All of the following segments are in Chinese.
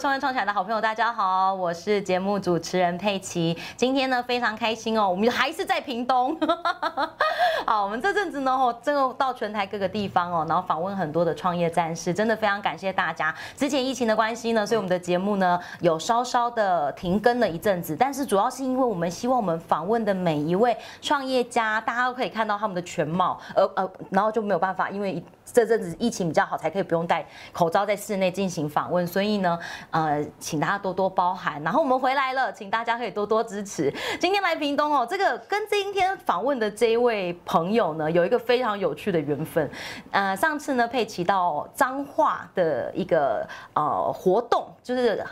创业创起来的好朋友，大家好，我是节目主持人佩奇。今天呢非常开心哦，我们还是在屏东。好，我们这阵子呢，哦，真的到全台各个地方哦，然后访问很多的创业战士，真的非常感谢大家。之前疫情的关系呢，所以我们的节目呢有稍稍的停更了一阵子，但是主要是因为我们希望我们访问的每一位创业家，大家都可以看到他们的全貌，呃呃，然后就没有办法，因为这阵子疫情比较好，才可以不用戴口罩在室内进行访问，所以呢，呃，请大家多多包涵。然后我们回来了，请大家可以多多支持。今天来屏东哦，这个跟今天访问的这一位朋友呢，有一个非常有趣的缘分。呃，上次呢，佩奇到彰化的一个呃活动，就是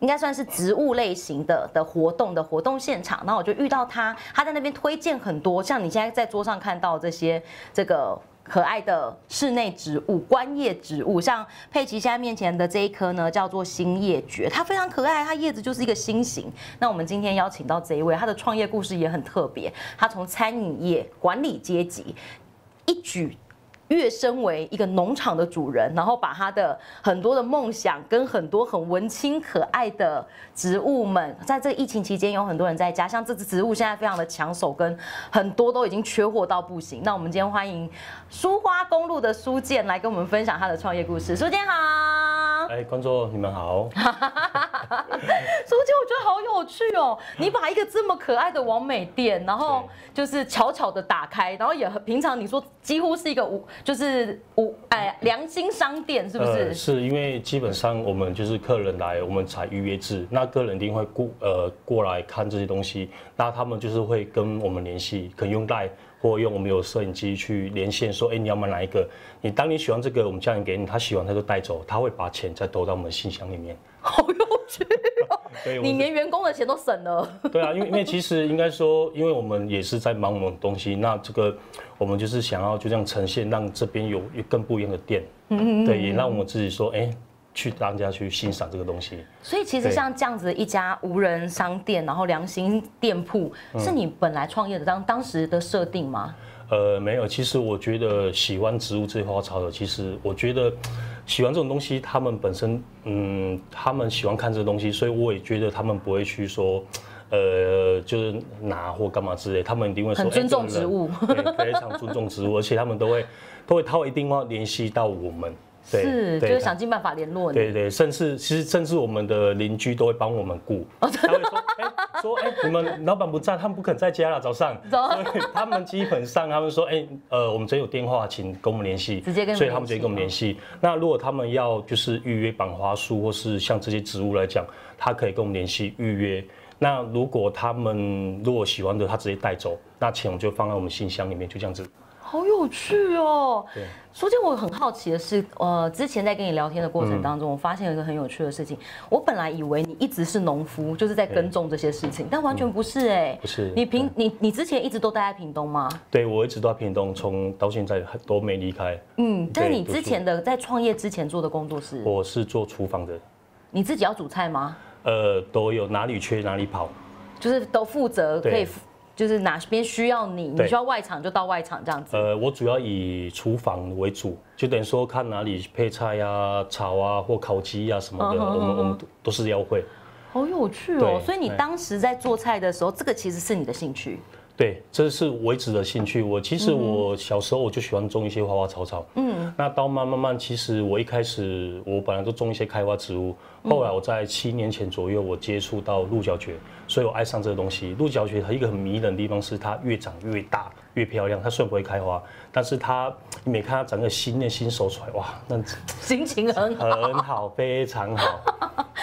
应该算是植物类型的的活动的活动现场，然后我就遇到他，他在那边推荐很多，像你现在在桌上看到这些这个。可爱的室内植物、观叶植物，像佩奇现在面前的这一棵呢，叫做新叶蕨，它非常可爱，它叶子就是一个心形。那我们今天邀请到这一位，他的创业故事也很特别，他从餐饮业管理阶级一举。跃升为一个农场的主人，然后把他的很多的梦想跟很多很文青可爱的植物们，在这个疫情期间有很多人在家，像这只植物现在非常的抢手，跟很多都已经缺货到不行。那我们今天欢迎书花公路的苏建来跟我们分享他的创业故事。苏建好，哎，观众你们好。苏建，我觉得好有趣哦！你把一个这么可爱的王美店，然后就是巧巧的打开，然后也很平常，你说几乎是一个无，就是无哎良心商店，是不是？是因为基本上我们就是客人来，我们采预约制，那个人一定会过呃过来看这些东西，那他们就是会跟我们联系，可能用带或用我们有摄影机去连线，说哎你要买哪一个？你当你喜欢这个，我们叫人给你，他喜欢他就带走，他会把钱再投到我们信箱里面。好有你连员工的钱都省了。对啊，因为因为其实应该说，因为我们也是在忙我们东西，那这个我们就是想要就这样呈现，让这边有更不一样的店。嗯嗯对，也让我们自己说，哎，去大家去欣赏这个东西。所以其实像这样子一家无人商店，然后良心店铺，是你本来创业的当当时的设定吗？呃，没有。其实我觉得喜欢植物这花草的，其实我觉得。喜欢这种东西，他们本身，嗯，他们喜欢看这个东西，所以我也觉得他们不会去说，呃，就是拿或干嘛之类，他们一定会说，很尊重植物，非常尊重植物，而且他们都会，都会，他会一定要联系到我们。是，就是想尽办法联络你。对对，甚至其实甚至我们的邻居都会帮我们顾。他会说，哎，说哎，你们老板不在，他们不肯在家了，早上。所以他们基本上他们说，哎，呃，我们这有电话，请跟我们联系。直接跟。所以他们直接跟我们联系。那如果他们要就是预约绑花树，或是像这些植物来讲，他可以跟我们联系预约。那如果他们如果喜欢的，他直接带走，那钱我们就放在我们信箱里面，就这样子。好有趣哦！对，苏建，我很好奇的是，呃，之前在跟你聊天的过程当中，我发现了一个很有趣的事情。我本来以为你一直是农夫，就是在耕种这些事情，但完全不是哎。不是。你平你你之前一直都待在屏东吗？对，我一直都在屏东，从到现在都没离开。嗯，但你之前的在创业之前做的工作是？我是做厨房的。你自己要煮菜吗？呃，都有，哪里缺哪里跑，就是都负责可以。就是哪边需要你，你需要外场就到外场这样子。呃，我主要以厨房为主，就等于说看哪里配菜呀、炒啊或烤鸡啊什么的，我们我们都是要会。好有趣哦！所以你当时在做菜的时候，这个其实是你的兴趣。对，这是我一直的兴趣。我其实我小时候我就喜欢种一些花花草草。嗯。那到慢慢慢，其实我一开始我本来都种一些开花植物，后来我在七年前左右我接触到鹿角蕨，所以我爱上这个东西。鹿角蕨它一个很迷人的地方是它越长越大越漂亮，它虽然不会开花，但是它你每看它长个新的新手出来，哇，那 心情很好，很好，非常好。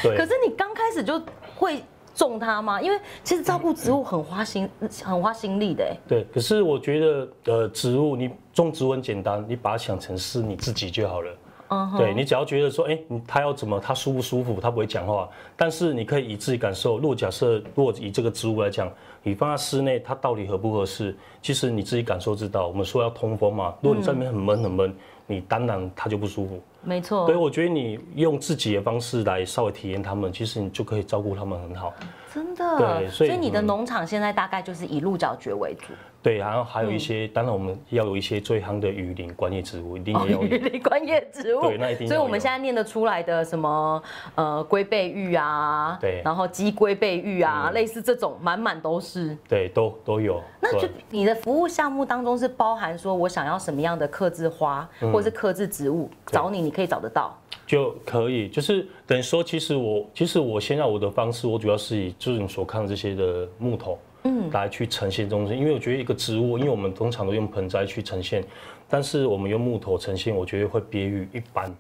对。可是你刚开始就会。种它吗？因为其实照顾植物很花心，很花心力的。对，可是我觉得，呃，植物你种植物很简单，你把它想成是你自己就好了。嗯，对你只要觉得说，哎，它要怎么，它舒不舒服，它不会讲话，但是你可以以自己感受。如果假设，如果以这个植物来讲，你放在室内，它到底合不合适？其实你自己感受知道。我们说要通风嘛，如果你在里面很闷很闷，你当然他就不舒服。没错。所以，我觉得你用自己的方式来稍微体验他们，其实你就可以照顾他们很好。真的。对，所以你的农场现在大概就是以鹿角蕨为主。对，然后还有一些，当然我们要有一些最夯的雨林观叶植物，一定要有雨林观叶植物。对，那一定。所以我们现在念得出来的什么呃龟背玉啊，对，然后鸡龟背玉啊，类似这种满满都是。对，都都有。那就你的服务项目当中是包含说我想要什么样的刻字花或者是克制植物，找你你可以找得到。就可以，就是等于说，其实我其实我现在我的方式，我主要是以就是你所看的这些的木头。嗯，来去呈现东西，因为我觉得一个植物，因为我们通常都用盆栽去呈现，但是我们用木头呈现，我觉得会别于一般。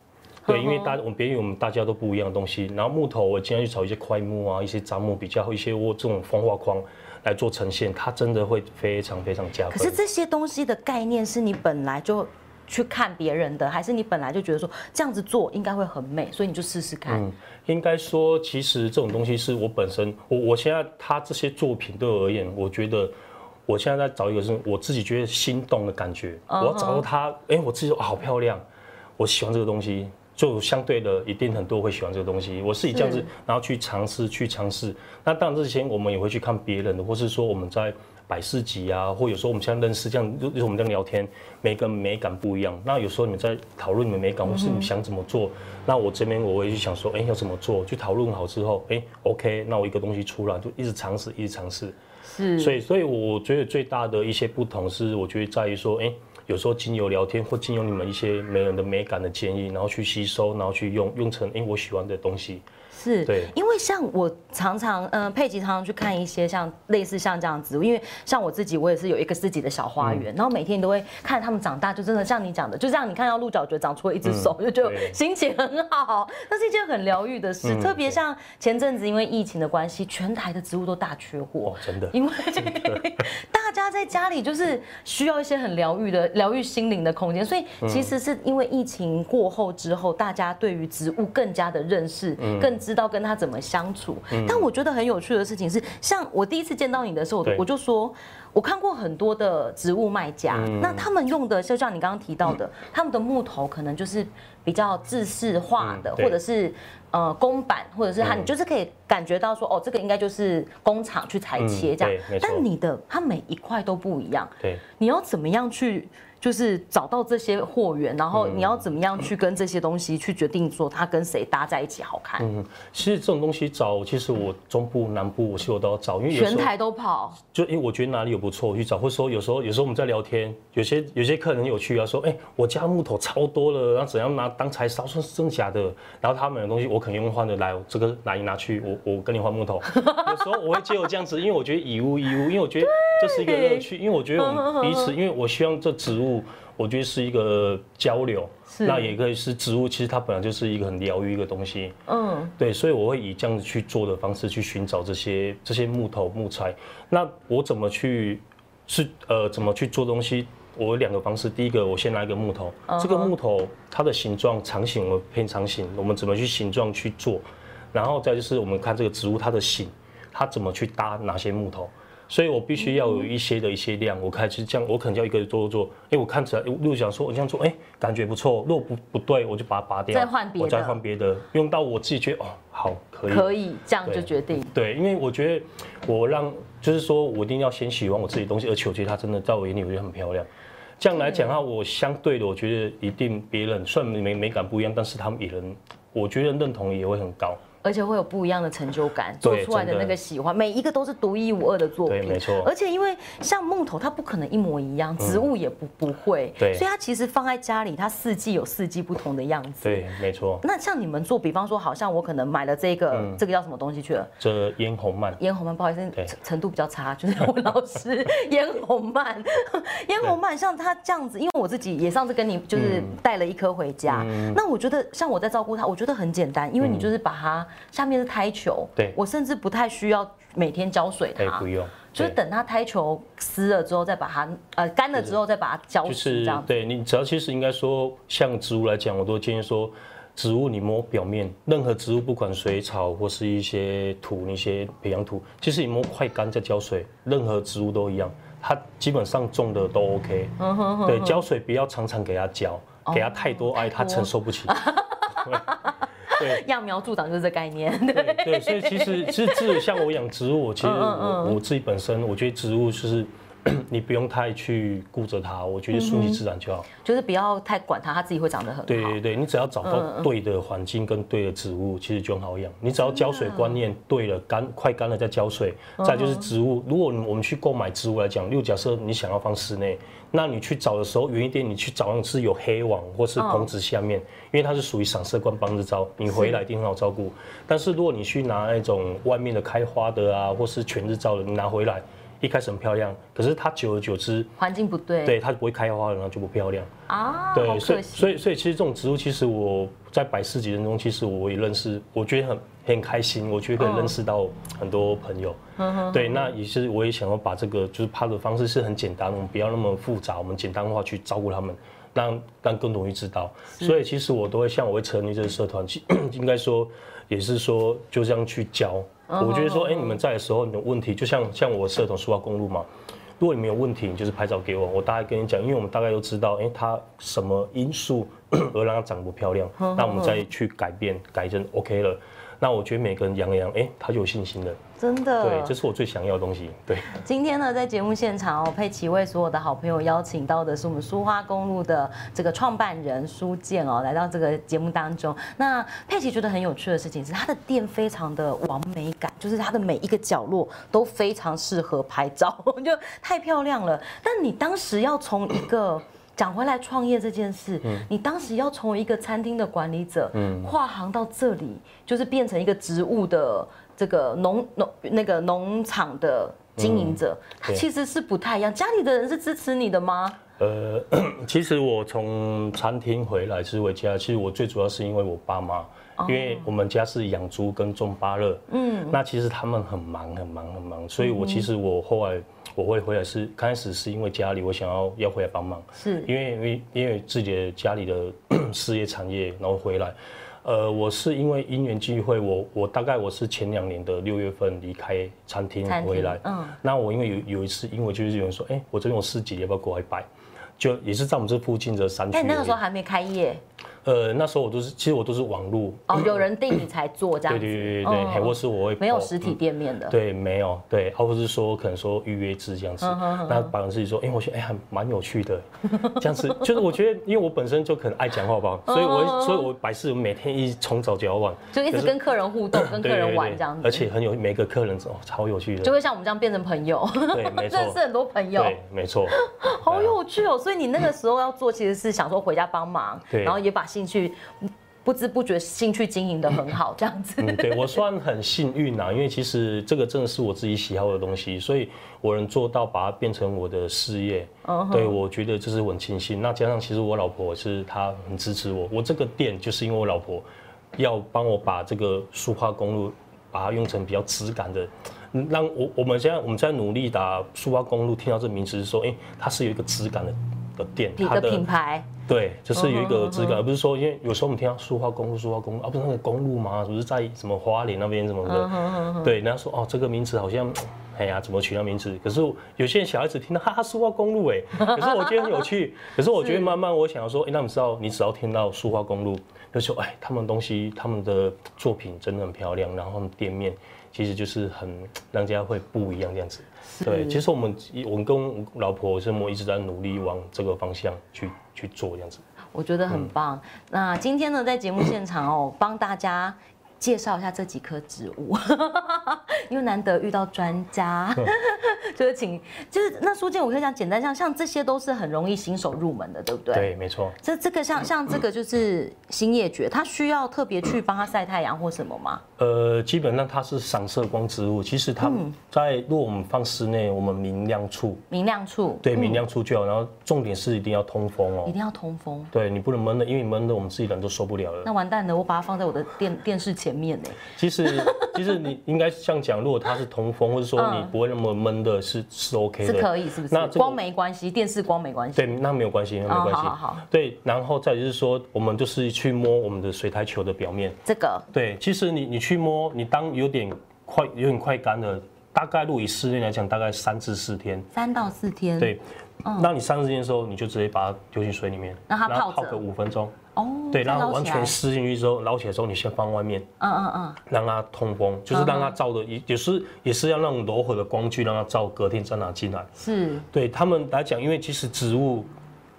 对，因为大我们别于我们大家都不一样的东西。然后木头，我尽量去找一些块木啊，一些杂木，比较一些我这种风化框来做呈现，它真的会非常非常加分。可是这些东西的概念是你本来就。去看别人的，还是你本来就觉得说这样子做应该会很美，所以你就试试看。嗯，应该说，其实这种东西是我本身，我我现在他这些作品对我而言，我觉得我现在在找一个是我自己觉得心动的感觉。我要找到他，哎，我自己说好漂亮，我喜欢这个东西，就相对的一定很多会喜欢这个东西。我是以这样子，然后去尝试去尝试。那当然之前我们也会去看别人的，或是说我们在。百事集啊，或有时候我们现在认识这样，就是我们这样聊天，每个美感不一样。那有时候你们在讨论你们美感，或是你想怎么做，那我这边我会去想说，哎，要怎么做？去讨论好之后，哎，OK，那我一个东西出来就一直尝试，一直尝试。是。所以，所以我觉得最大的一些不同是，我觉得在于说，哎，有时候经由聊天或经由你们一些美人的美感的建议，然后去吸收，然后去用用成哎我喜欢的东西。是，因为像我常常，嗯，佩奇常常去看一些像类似像这样子，因为像我自己，我也是有一个自己的小花园，然后每天都会看他们长大，就真的像你讲的，就这样，你看到鹿角蕨长出了一只手，就觉得心情很好，那是一件很疗愈的事。特别像前阵子因为疫情的关系，全台的植物都大缺货，真的，因为 在家里就是需要一些很疗愈的、疗愈心灵的空间，所以其实是因为疫情过后之后，大家对于植物更加的认识，更知道跟它怎么相处。但我觉得很有趣的事情是，像我第一次见到你的时候，我就说，我看过很多的植物卖家，那他们用的就像你刚刚提到的，他们的木头可能就是比较制式化的，或者是呃公版，或者是它你就是可以感觉到说，哦，这个应该就是工厂去裁切这样。但你的它每一块都不一样，对，你要怎么样去？就是找到这些货源，然后你要怎么样去跟这些东西去决定说它跟谁搭在一起好看。嗯，其实这种东西找，其实我中部、南部，我其实我都要找，因为全台都跑。就因为我觉得哪里有不错，我去找。或者说有时候，有时候我们在聊天，有些有些客人有趣啊，说，哎，我家木头超多了，然后怎样拿当柴烧，说是真假的。然后他们的东西我肯定用换的来，这个拿一拿去，我我跟你换木头。有时候我会借我这样子，因为我觉得以物易物，因为我觉得这是一个乐趣，因为我觉得我们彼此，因为我希望这植物。我觉得是一个交流，那也可以是植物，其实它本来就是一个很疗愈一个东西。嗯，对，所以我会以这样子去做的方式去寻找这些这些木头木材。那我怎么去是呃怎么去做东西？我有两个方式，第一个我先拿一个木头，这个木头它的形状长形，我偏长形，我们怎么去形状去做？然后再就是我们看这个植物它的形，它怎么去搭哪些木头？所以我必须要有一些的一些量，我开始这样，我可能要一个做做做，因为我看起来，如果想说我这样做，哎，感觉不错，如果不不对，我就把它拔掉，再换别的，我再换别的，用到我自己觉得哦，好，可以，可以，这样就决定。对，因为我觉得我让，就是说我一定要先喜欢我自己东西，而且我觉得它真的在我眼里我觉得很漂亮。这样来讲的话，我相对的，我觉得一定别人虽然美美感不一样，但是他们也能，我觉得认同也会很高。而且会有不一样的成就感，做出来的那个喜欢，每一个都是独一无二的作品。对，没错。而且因为像木头，它不可能一模一样，植物也不不会。对。所以它其实放在家里，它四季有四季不同的样子。对，没错。那像你们做，比方说，好像我可能买了这个，这个叫什么东西去了？这嫣红蔓。嫣红蔓，不好意思，程度比较差，就是我老师 嫣红蔓。嫣红蔓像它这样子，因为我自己也上次跟你就是带了一颗回家，那我觉得像我在照顾它，我觉得很简单，因为你就是把它下面是胎。球，对我甚至不太需要每天浇水它，不用，就是等它胎球湿了之后再把它，呃，干了之后再把它浇湿，这样。对你只要其实应该说，像植物来讲，我都建议说，植物你摸表面，任何植物不管水草或是一些土那些培养土，其实你摸快干再浇水，任何植物都一样，它基本上种的都 OK。对，浇水不要常常给它浇，给它太多哎它承受不起。对，揠苗助长就是这概念。对对，所以其实其实像我养植物，其实我我自己本身，我觉得植物就是。你不用太去顾着它，我觉得顺其自然就好。就是不要太管它，它自己会长得很好。对对对，你只要找到对的环境跟对的植物，其实就很好养。你只要浇水观念对了，干快干了再浇水。再就是植物，如果我们去购买植物来讲，如假设你想要放室内，那你去找的时候远一点，你去找是有黑网或是棚子下面，因为它是属于赏色官帮日照，你回来一定很好照顾。但是如果你去拿那种外面的开花的啊，或是全日照的，你拿回来。一开始很漂亮，可是它久而久之环境不对，对它就不会开花了，然后就不漂亮啊。对，所以所以所以其实这种植物，其实我在百事几人中，其实我也认识，我觉得很很开心，我觉得可以认识到很多朋友。对，那也是我也想要把这个就是拍的方式是很简单，我们不要那么复杂，我们简单化去照顾他们，让让更多人知道。所以其实我都会像我会成立这个社团，应该说也是说就这样去教。我觉得说，哎，你们在的时候，你的问题就像像我社团书画公路嘛，如果你没有问题，你就是拍照给我，我大概跟你讲，因为我们大概都知道，哎，它什么因素 而让它长不漂亮，那我们再去改变，改正 OK 了。那我觉得每个人养一养，哎，他就有信心了。真的，对，这是我最想要的东西。对，今天呢，在节目现场哦，佩奇为所有的好朋友邀请到的是我们书花公路的这个创办人苏建哦，来到这个节目当中。那佩奇觉得很有趣的事情是，他的店非常的完美感，就是它的每一个角落都非常适合拍照，就太漂亮了。但你当时要从一个讲回来创业这件事，你当时要从一个餐厅的管理者，跨行到这里，就是变成一个植物的。这个农农那个农场的经营者，他其实是不太一样。家里的人是支持你的吗？呃，其实我从餐厅回来是回家，其实我最主要是因为我爸妈，因为我们家是养猪跟种芭乐，嗯，那其实他们很忙很忙很忙，所以我其实我后来我会回来是开始是因为家里我想要要回来帮忙，是因为因为因为自己的家里的事业产业，然后回来。呃，我是因为因缘际会，我我大概我是前两年的六月份离开餐厅回来，嗯，那我因为有有一次，因为就是有人说，哎，我这边有四级，要不要过来摆？就也是在我们这附近的山区。哎，那个时候还没开业。呃，那时候我都是，其实我都是网络哦，有人订你才做这样子。对对对对对，或是我会没有实体店面的。对，没有对，或者是说可能说预约制这样子。那保人自己说，哎，我觉得哎还蛮有趣的，这样子就是我觉得，因为我本身就可能爱讲话吧，所以我所以我百事每天一从早到晚，就一直跟客人互动，跟客人玩这样子。而且很有每个客人哦，超有趣的，就会像我们这样变成朋友。对，没错，认识很多朋友。对，没错。好有趣哦，所以你那个时候要做，其实是想说回家帮忙，然后也把兴趣。不知不觉兴趣经营的很好，这样子。嗯，对我算很幸运呐，因为其实这个真的是我自己喜好的东西，所以我能做到把它变成我的事业。嗯，对我觉得这是很庆幸。那加上其实我老婆是她很支持我，我这个店就是因为我老婆要帮我把这个书画公路把它用成比较质感的，让我我们现在我们在努力打书画公路，听到这名词是说，哎，它是有一个质感的。的店，它的品牌，对，就是有一个质感，而不是说，因为有时候我们听到书画公路，书画公路，啊，不是那个公路吗？不是在什么花莲那边什么的，对，人家说哦，这个名词好像，哎呀，怎么取那名字？可是有些人小孩子听到哈哈书画公路，哎，可是我觉得很有趣。可是我觉得慢慢我想要说，哎，那你知道，你只要听到书画公路，就说，哎，他们东西，他们的作品真的很漂亮，然后店面。其实就是很让大家会不一样这样子，对。其实我们我们跟老婆是我一直在努力往这个方向去去做这样子。我觉得很棒。那今天呢，在节目现场哦，帮大家。介绍一下这几棵植物，因为难得遇到专家，就是请，就是那书建，我可以讲简单，像像这些都是很容易新手入门的，对不对？对，没错。这这个像像这个就是新叶蕨，它需要特别去帮它晒太阳或什么吗？呃，基本上它是散射光植物，其实它在如果我们放室内，我们明亮处，明亮处，对，明亮处就好。然后重点是一定要通风哦，一定要通风。对你不能闷的，因为闷的我们自己人都受不了了。那完蛋了，我把它放在我的电电视前。前面呢。其实 其实你应该像讲，如果它是通风，或者说你不会那么闷的，是是 OK 的，是可以，是不是？那光没关系，电视光没关系。对，那没有关系，那没关系。好，好，对，然后再就是说，我们就是去摸我们的水台球的表面。这个。对，其实你你去摸，你当有点快有点快干了，大概如以室内来讲，大概三至四天。三到四天。对。那你三四天的时候，你就直接把它丢进水里面，让它泡泡个五分钟。哦，对，让它完全湿进去之后，捞起来之后，你先放外面。嗯嗯嗯。让它通风，就是让它照的也也是也是要那种柔和的光去让它照，隔天再拿进来。是。对他们来讲，因为其实植物，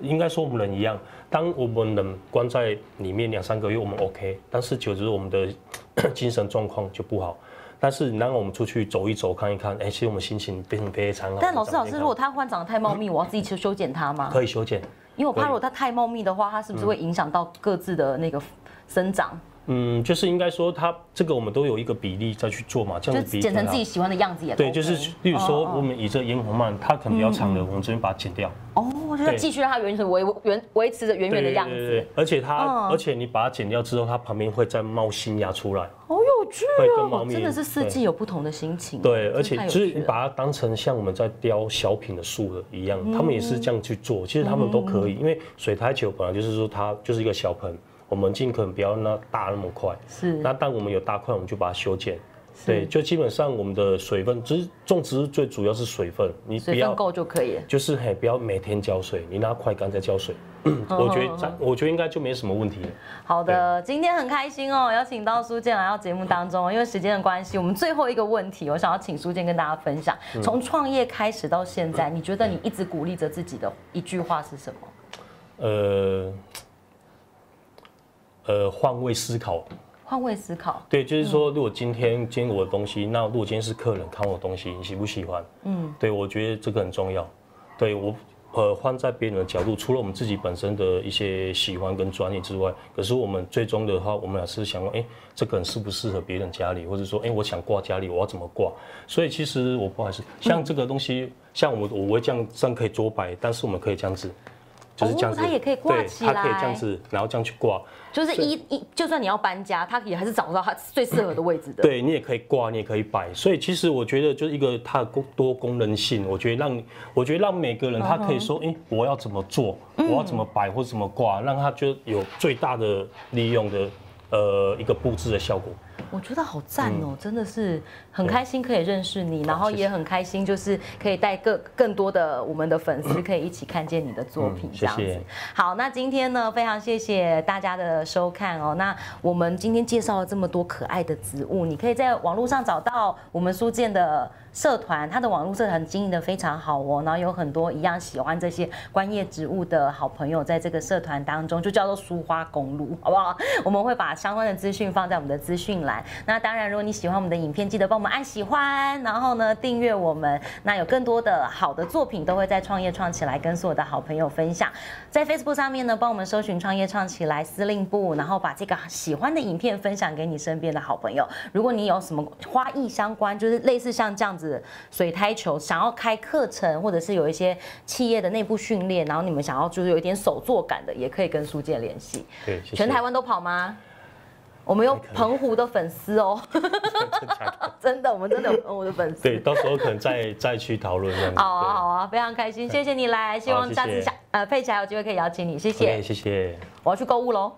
应该说我们人一样，当我们人关在里面两三个月，我们 OK，但是久之我们的 精神状况就不好。但是你让我们出去走一走、看一看，哎，其实我们心情变成非常好。但老师，老师，如果它换长得太茂密，我要自己去修剪它吗？可以修剪，因为我怕如果它太茂密的话，它是不是会影响到各自的那个生长？嗯，就是应该说，它这个我们都有一个比例再去做嘛，这样子剪成自己喜欢的样子也对。就是，例如说，我们以这烟红蔓，它可能比较长的，我们这边把它剪掉。哦，就是继续让它原成维原维持着原原的样子。对对对。而且它，而且你把它剪掉之后，它旁边会再冒新芽出来。好有趣哦！真的是四季有不同的心情。对，而且就是你把它当成像我们在雕小品的树的一样，他们也是这样去做。其实他们都可以，因为水苔球本来就是说它就是一个小盆。我们尽可能不要那大那么快，是。那当我们有大块，我们就把它修剪。对，就基本上我们的水分，只是种植最主要是水分，你水分够就可以。就是嘿，不要每天浇水，你拿快干再浇水，我觉得，我觉得应该就没什么问题。好的，今天很开心哦，邀请到苏建来到节目当中，因为时间的关系，我们最后一个问题，我想要请苏建跟大家分享，从创业开始到现在，你觉得你一直鼓励着自己的一句话是什么？呃。呃，换位思考，换位思考，对，就是说，如果今天今天我的东西，那如果今天是客人看我的东西，你喜不喜欢？嗯，对，我觉得这个很重要。对我，呃，换在别人的角度，除了我们自己本身的一些喜欢跟专业之外，可是我们最终的话，我们还是想，哎，这个人适不适合别人家里，或者说，哎，我想挂家里，我要怎么挂？所以其实我不好意思，像这个东西，像我我会这样这样可以桌摆，但是我们可以这样子。就是这样子，它也可以挂起来，它可以这样子，然后这样去挂。就是一一，就算你要搬家，它也还是找不到它最适合的位置的。对你也可以挂，你也可以摆。所以其实我觉得，就是一个它的功多功能性，我觉得让，我觉得让每个人他可以说，哎，我要怎么做，我要怎么摆或怎么挂，让他就有最大的利用的，呃，一个布置的效果。我觉得好赞哦，真的是很开心可以认识你，然后也很开心，就是可以带更更多的我们的粉丝可以一起看见你的作品这样子。好，那今天呢，非常谢谢大家的收看哦。那我们今天介绍了这么多可爱的植物，你可以在网络上找到我们书店的。社团，它的网络社团经营的非常好哦，然后有很多一样喜欢这些观叶植物的好朋友在这个社团当中，就叫做书花公路，好不好？我们会把相关的资讯放在我们的资讯栏。那当然，如果你喜欢我们的影片，记得帮我们按喜欢，然后呢订阅我们。那有更多的好的作品都会在创业创起来跟所有的好朋友分享。在 Facebook 上面呢，帮我们搜寻创业创起来司令部，然后把这个喜欢的影片分享给你身边的好朋友。如果你有什么花艺相关，就是类似像这样子。水胎球想要开课程，或者是有一些企业的内部训练，然后你们想要就是有一点手作感的，也可以跟苏建联系。对，全台湾都跑吗？我们有澎湖的粉丝哦，真的，我们真的有澎湖的粉丝。对，到时候可能再再去讨论这样。好啊，好啊，非常开心，谢谢你来，希望下次下呃佩奇还有机会可以邀请你，谢谢，谢谢。我要去购物喽。